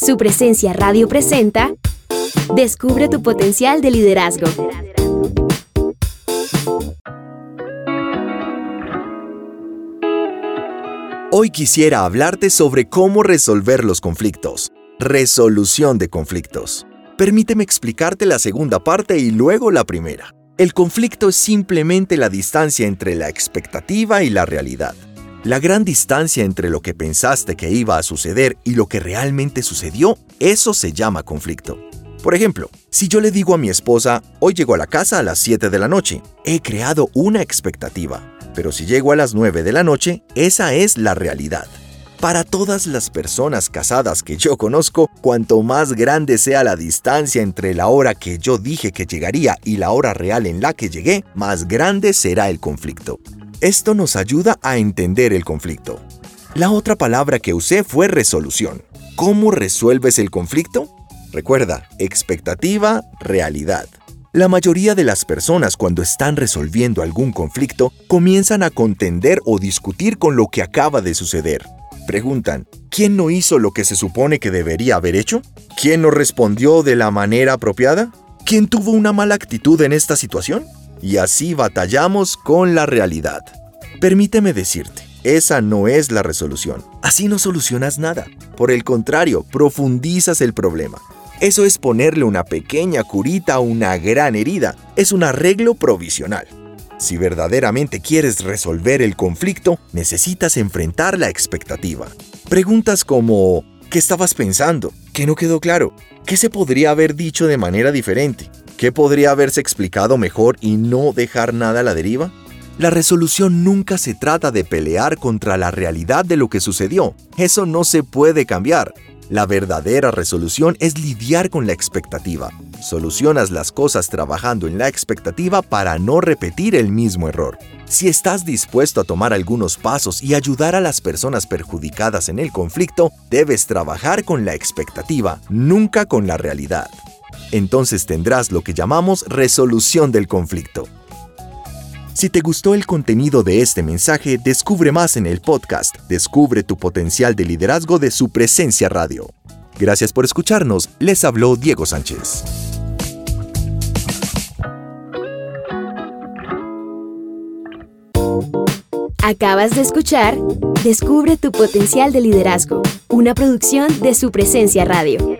Su presencia radio presenta Descubre tu potencial de liderazgo. Hoy quisiera hablarte sobre cómo resolver los conflictos. Resolución de conflictos. Permíteme explicarte la segunda parte y luego la primera. El conflicto es simplemente la distancia entre la expectativa y la realidad. La gran distancia entre lo que pensaste que iba a suceder y lo que realmente sucedió, eso se llama conflicto. Por ejemplo, si yo le digo a mi esposa, hoy llego a la casa a las 7 de la noche, he creado una expectativa, pero si llego a las 9 de la noche, esa es la realidad. Para todas las personas casadas que yo conozco, cuanto más grande sea la distancia entre la hora que yo dije que llegaría y la hora real en la que llegué, más grande será el conflicto. Esto nos ayuda a entender el conflicto. La otra palabra que usé fue resolución. ¿Cómo resuelves el conflicto? Recuerda, expectativa, realidad. La mayoría de las personas cuando están resolviendo algún conflicto comienzan a contender o discutir con lo que acaba de suceder. Preguntan, ¿quién no hizo lo que se supone que debería haber hecho? ¿Quién no respondió de la manera apropiada? ¿Quién tuvo una mala actitud en esta situación? Y así batallamos con la realidad. Permíteme decirte, esa no es la resolución. Así no solucionas nada. Por el contrario, profundizas el problema. Eso es ponerle una pequeña curita a una gran herida. Es un arreglo provisional. Si verdaderamente quieres resolver el conflicto, necesitas enfrentar la expectativa. Preguntas como, ¿qué estabas pensando? ¿Qué no quedó claro? ¿Qué se podría haber dicho de manera diferente? ¿Qué podría haberse explicado mejor y no dejar nada a la deriva? La resolución nunca se trata de pelear contra la realidad de lo que sucedió. Eso no se puede cambiar. La verdadera resolución es lidiar con la expectativa. Solucionas las cosas trabajando en la expectativa para no repetir el mismo error. Si estás dispuesto a tomar algunos pasos y ayudar a las personas perjudicadas en el conflicto, debes trabajar con la expectativa, nunca con la realidad entonces tendrás lo que llamamos resolución del conflicto. Si te gustó el contenido de este mensaje, descubre más en el podcast Descubre tu potencial de liderazgo de su presencia radio. Gracias por escucharnos, les habló Diego Sánchez. Acabas de escuchar Descubre tu potencial de liderazgo, una producción de su presencia radio.